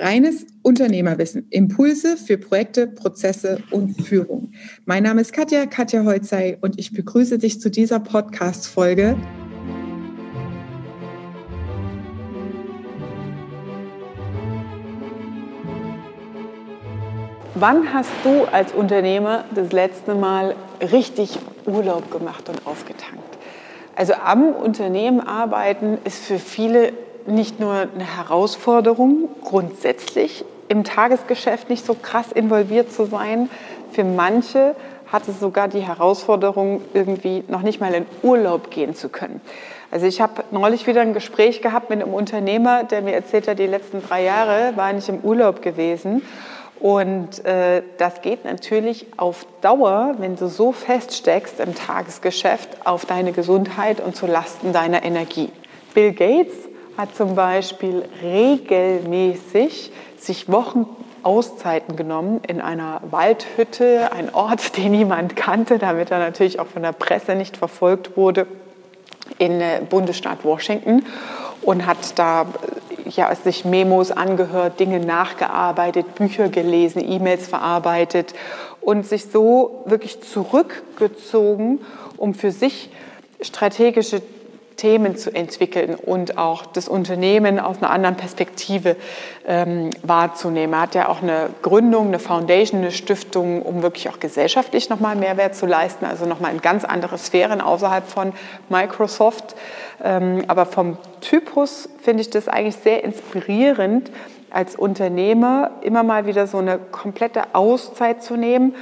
Reines Unternehmerwissen, Impulse für Projekte, Prozesse und Führung. Mein Name ist Katja, Katja Holzei und ich begrüße dich zu dieser Podcast-Folge. Wann hast du als Unternehmer das letzte Mal richtig Urlaub gemacht und aufgetankt? Also am Unternehmen arbeiten ist für viele nicht nur eine Herausforderung, grundsätzlich im Tagesgeschäft nicht so krass involviert zu sein. Für manche hat es sogar die Herausforderung, irgendwie noch nicht mal in Urlaub gehen zu können. Also ich habe neulich wieder ein Gespräch gehabt mit einem Unternehmer, der mir erzählt hat, die letzten drei Jahre war ich im Urlaub gewesen. Und äh, das geht natürlich auf Dauer, wenn du so feststeckst im Tagesgeschäft, auf deine Gesundheit und zu Lasten deiner Energie. Bill Gates hat zum Beispiel regelmäßig sich Wochen Auszeiten genommen in einer Waldhütte, ein Ort, den niemand kannte, damit er natürlich auch von der Presse nicht verfolgt wurde, in äh, Bundesstaat Washington und hat da ja, sich Memos angehört, Dinge nachgearbeitet, Bücher gelesen, E-Mails verarbeitet und sich so wirklich zurückgezogen, um für sich strategische Themen zu entwickeln und auch das Unternehmen aus einer anderen Perspektive ähm, wahrzunehmen. Er hat ja auch eine Gründung, eine Foundation, eine Stiftung, um wirklich auch gesellschaftlich nochmal Mehrwert zu leisten, also nochmal in ganz andere Sphären außerhalb von Microsoft. Ähm, aber vom Typus finde ich das eigentlich sehr inspirierend, als Unternehmer immer mal wieder so eine komplette Auszeit zu nehmen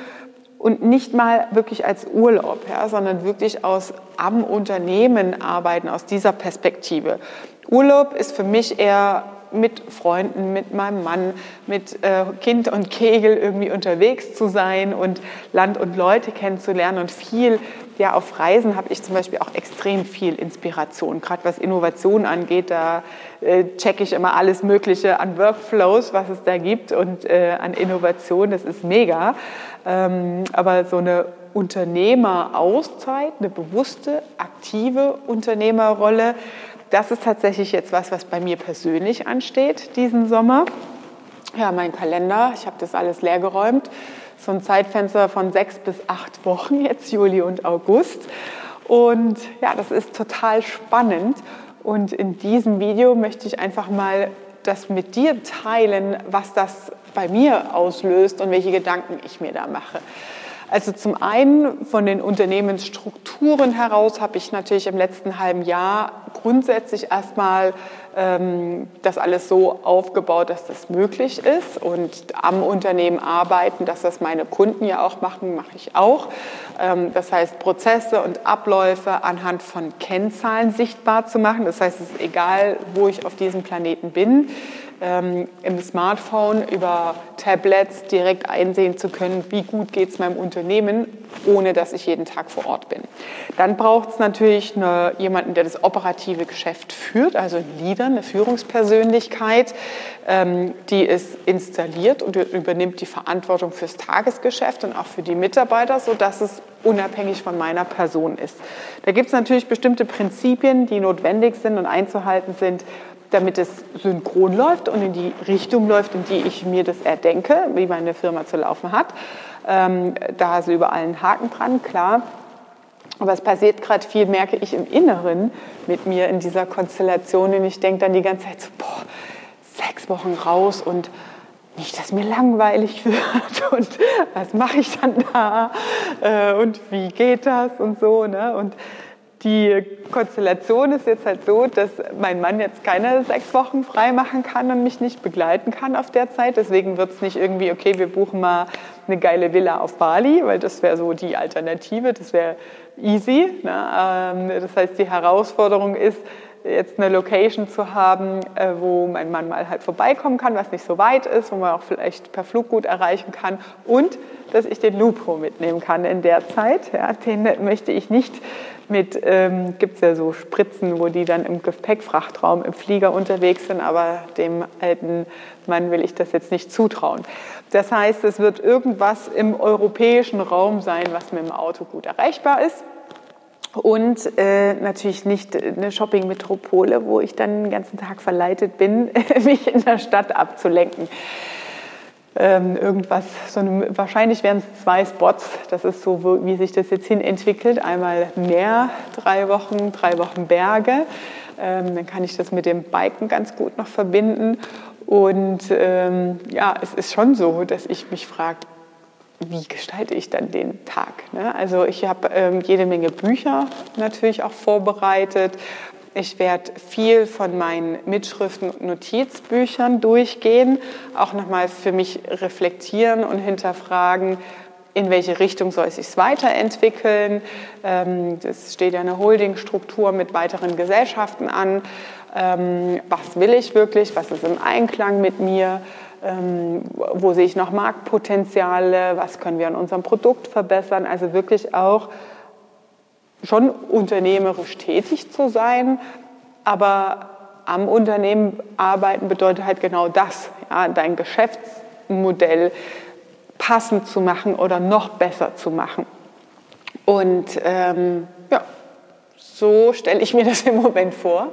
und nicht mal wirklich als Urlaub, ja, sondern wirklich aus am Unternehmen arbeiten, aus dieser Perspektive. Urlaub ist für mich eher mit Freunden, mit meinem Mann, mit äh, Kind und Kegel irgendwie unterwegs zu sein und Land und Leute kennenzulernen und viel, ja, auf Reisen habe ich zum Beispiel auch extrem viel Inspiration. Gerade was Innovation angeht, da äh, checke ich immer alles Mögliche an Workflows, was es da gibt und äh, an Innovation, das ist mega. Ähm, aber so eine Unternehmerauszeit, eine bewusste, aktive Unternehmerrolle, das ist tatsächlich jetzt was, was bei mir persönlich ansteht diesen Sommer. Ja, mein Kalender, ich habe das alles leergeräumt. So ein Zeitfenster von sechs bis acht Wochen, jetzt Juli und August. Und ja, das ist total spannend. Und in diesem Video möchte ich einfach mal das mit dir teilen, was das bei mir auslöst und welche Gedanken ich mir da mache. Also zum einen von den Unternehmensstrukturen heraus habe ich natürlich im letzten halben Jahr grundsätzlich erstmal ähm, das alles so aufgebaut, dass das möglich ist und am Unternehmen arbeiten, dass das meine Kunden ja auch machen, mache ich auch. Ähm, das heißt, Prozesse und Abläufe anhand von Kennzahlen sichtbar zu machen. Das heißt, es ist egal, wo ich auf diesem Planeten bin ähm, im Smartphone über Tablets direkt einsehen zu können, wie gut geht es meinem Unternehmen, ohne dass ich jeden Tag vor Ort bin. Dann braucht es natürlich eine, jemanden, der das operative Geschäft führt, also ein Leader, eine Führungspersönlichkeit, ähm, die ist installiert und übernimmt die Verantwortung fürs Tagesgeschäft und auch für die Mitarbeiter, sodass es unabhängig von meiner Person ist. Da gibt es natürlich bestimmte Prinzipien, die notwendig sind und einzuhalten sind, damit es synchron läuft und in die Richtung läuft, in die ich mir das erdenke, wie meine Firma zu laufen hat. Ähm, da ist überall ein Haken dran, klar. Aber es passiert gerade viel, merke ich im Inneren mit mir in dieser Konstellation. Und ich denke dann die ganze Zeit so, boah, sechs Wochen raus und nicht, dass mir langweilig wird und was mache ich dann da äh, und wie geht das und so. Ne? Und die Konstellation ist jetzt halt so, dass mein Mann jetzt keine sechs Wochen frei machen kann und mich nicht begleiten kann auf der Zeit. Deswegen wird es nicht irgendwie, okay, wir buchen mal eine geile Villa auf Bali, weil das wäre so die Alternative, das wäre easy. Ne? Ähm, das heißt, die Herausforderung ist, jetzt eine Location zu haben, äh, wo mein Mann mal halt vorbeikommen kann, was nicht so weit ist, wo man auch vielleicht per Flug gut erreichen kann und dass ich den Lupo mitnehmen kann in der Zeit. Ja, den möchte ich nicht mit, ähm, gibt es ja so Spritzen, wo die dann im Gepäckfrachtraum im Flieger unterwegs sind, aber dem alten Mann will ich das jetzt nicht zutrauen. Das heißt, es wird irgendwas im europäischen Raum sein, was mit dem Auto gut erreichbar ist. Und äh, natürlich nicht eine Shopping-Metropole, wo ich dann den ganzen Tag verleitet bin, mich in der Stadt abzulenken. Ähm, irgendwas, so eine, wahrscheinlich wären es zwei Spots. Das ist so, wo, wie sich das jetzt hin entwickelt. Einmal Meer, drei Wochen, drei Wochen Berge. Ähm, dann kann ich das mit dem Biken ganz gut noch verbinden. Und ähm, ja, es ist schon so, dass ich mich frage, wie gestalte ich dann den Tag? Ne? Also ich habe ähm, jede Menge Bücher natürlich auch vorbereitet. Ich werde viel von meinen Mitschriften und Notizbüchern durchgehen, auch nochmal für mich reflektieren und hinterfragen, in welche Richtung soll es sich weiterentwickeln. Ähm, es steht ja eine Holdingstruktur mit weiteren Gesellschaften an. Ähm, was will ich wirklich? Was ist im Einklang mit mir? Ähm, wo sehe ich noch Marktpotenziale, was können wir an unserem Produkt verbessern. Also wirklich auch schon unternehmerisch tätig zu sein, aber am Unternehmen arbeiten bedeutet halt genau das, ja, dein Geschäftsmodell passend zu machen oder noch besser zu machen. Und ähm, ja, so stelle ich mir das im Moment vor.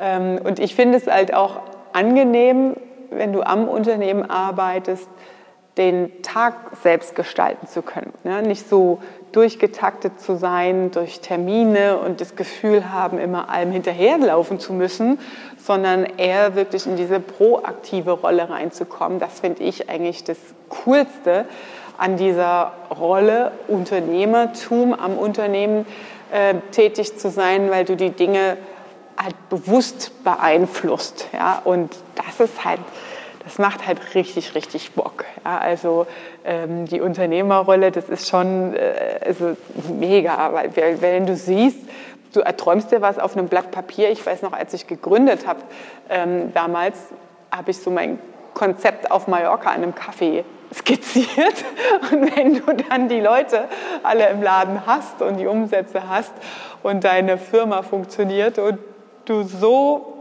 Ähm, und ich finde es halt auch angenehm, wenn du am Unternehmen arbeitest, den Tag selbst gestalten zu können. Ne? Nicht so durchgetaktet zu sein durch Termine und das Gefühl haben, immer allem hinterherlaufen zu müssen, sondern eher wirklich in diese proaktive Rolle reinzukommen. Das finde ich eigentlich das Coolste an dieser Rolle Unternehmertum, am Unternehmen äh, tätig zu sein, weil du die Dinge halt bewusst beeinflusst. Ja? Und das ist halt das macht halt richtig, richtig Bock. Ja, also ähm, die Unternehmerrolle, das ist schon äh, also mega, weil wenn du siehst, du erträumst dir was auf einem Blatt Papier. Ich weiß noch, als ich gegründet habe, ähm, damals habe ich so mein Konzept auf Mallorca an einem Kaffee skizziert. Und wenn du dann die Leute alle im Laden hast und die Umsätze hast und deine Firma funktioniert und du so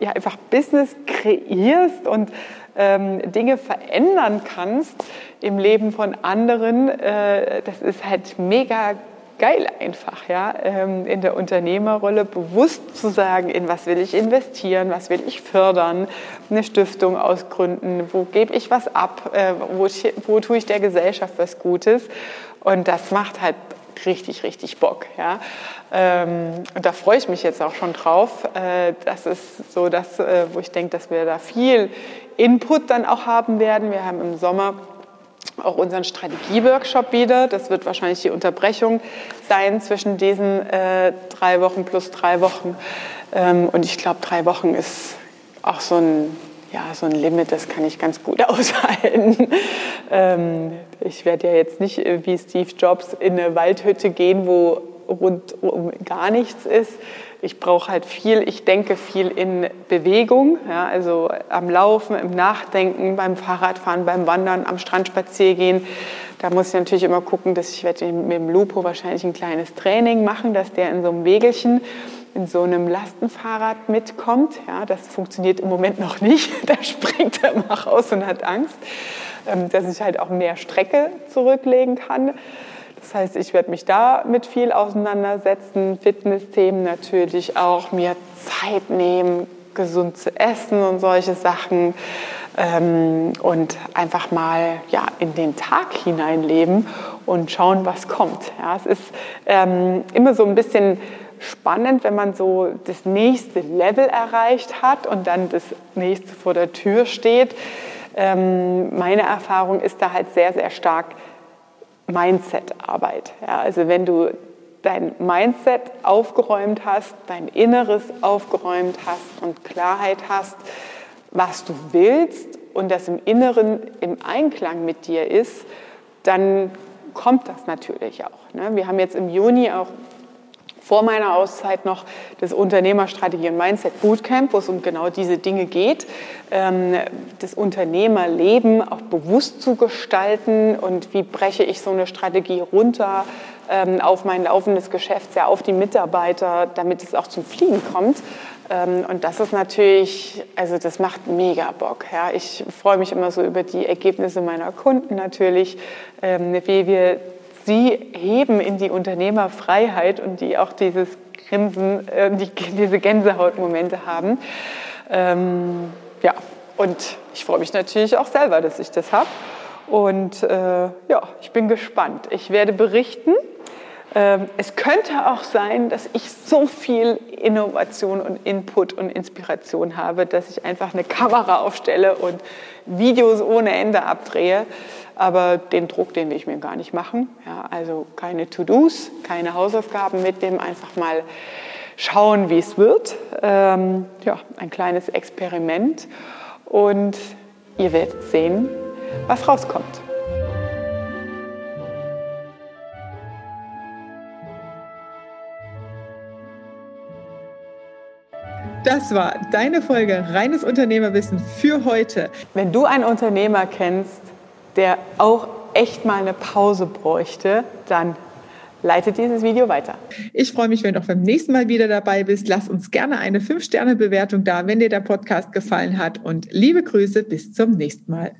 ja, einfach Business kreierst und ähm, Dinge verändern kannst im Leben von anderen, äh, das ist halt mega geil einfach, ja, ähm, in der Unternehmerrolle bewusst zu sagen, in was will ich investieren, was will ich fördern, eine Stiftung ausgründen, wo gebe ich was ab, äh, wo, wo tue ich der Gesellschaft was Gutes. Und das macht halt richtig, richtig Bock. Ja. Ähm, und da freue ich mich jetzt auch schon drauf. Äh, das ist so das, äh, wo ich denke, dass wir da viel Input dann auch haben werden. Wir haben im Sommer auch unseren Strategieworkshop wieder. Das wird wahrscheinlich die Unterbrechung sein zwischen diesen äh, drei Wochen plus drei Wochen. Ähm, und ich glaube, drei Wochen ist auch so ein ja, so ein Limit, das kann ich ganz gut aushalten. Ähm, ich werde ja jetzt nicht äh, wie Steve Jobs in eine Waldhütte gehen, wo rundum gar nichts ist. Ich brauche halt viel, ich denke viel in Bewegung, ja, also am Laufen, im Nachdenken, beim Fahrradfahren, beim Wandern, am Strand spazieren gehen. Da muss ich natürlich immer gucken, dass ich werde mit dem Lupo wahrscheinlich ein kleines Training machen, dass der in so einem Wägelchen in so einem Lastenfahrrad mitkommt. Ja, das funktioniert im Moment noch nicht. Da springt er immer raus und hat Angst, ähm, dass ich halt auch mehr Strecke zurücklegen kann. Das heißt, ich werde mich da mit viel auseinandersetzen, Fitnessthemen natürlich auch, mir Zeit nehmen, gesund zu essen und solche Sachen ähm, und einfach mal ja, in den Tag hineinleben und schauen, was kommt. Ja, es ist ähm, immer so ein bisschen spannend, wenn man so das nächste Level erreicht hat und dann das nächste vor der Tür steht. Ähm, meine Erfahrung ist da halt sehr, sehr stark Mindset-Arbeit. Ja, also wenn du dein Mindset aufgeräumt hast, dein Inneres aufgeräumt hast und Klarheit hast, was du willst und das im Inneren im Einklang mit dir ist, dann kommt das natürlich auch. Ne? Wir haben jetzt im Juni auch vor meiner Auszeit noch das Unternehmerstrategie und Mindset Bootcamp, wo es um genau diese Dinge geht, ähm, das Unternehmerleben auch bewusst zu gestalten und wie breche ich so eine Strategie runter ähm, auf mein laufendes Geschäft, ja, auf die Mitarbeiter, damit es auch zum Fliegen kommt. Ähm, und das ist natürlich, also das macht mega Bock. Ja. Ich freue mich immer so über die Ergebnisse meiner Kunden natürlich, wie wir sie heben in die Unternehmerfreiheit und die auch dieses Grinsen, äh, die, diese Gänsehautmomente haben. Ähm, ja, und ich freue mich natürlich auch selber, dass ich das habe. Und äh, ja, ich bin gespannt. Ich werde berichten. Ähm, es könnte auch sein, dass ich so viel Innovation und Input und Inspiration habe, dass ich einfach eine Kamera aufstelle und Videos ohne Ende abdrehe. Aber den Druck, den will ich mir gar nicht machen. Ja, also keine To-Dos, keine Hausaufgaben mitnehmen, einfach mal schauen, wie es wird. Ähm, ja, ein kleines Experiment. Und ihr werdet sehen, was rauskommt. Das war deine Folge Reines Unternehmerwissen für heute. Wenn du einen Unternehmer kennst, der auch echt mal eine Pause bräuchte, dann leitet dieses Video weiter. Ich freue mich, wenn du auch beim nächsten Mal wieder dabei bist. Lass uns gerne eine 5-Sterne-Bewertung da, wenn dir der Podcast gefallen hat. Und liebe Grüße, bis zum nächsten Mal.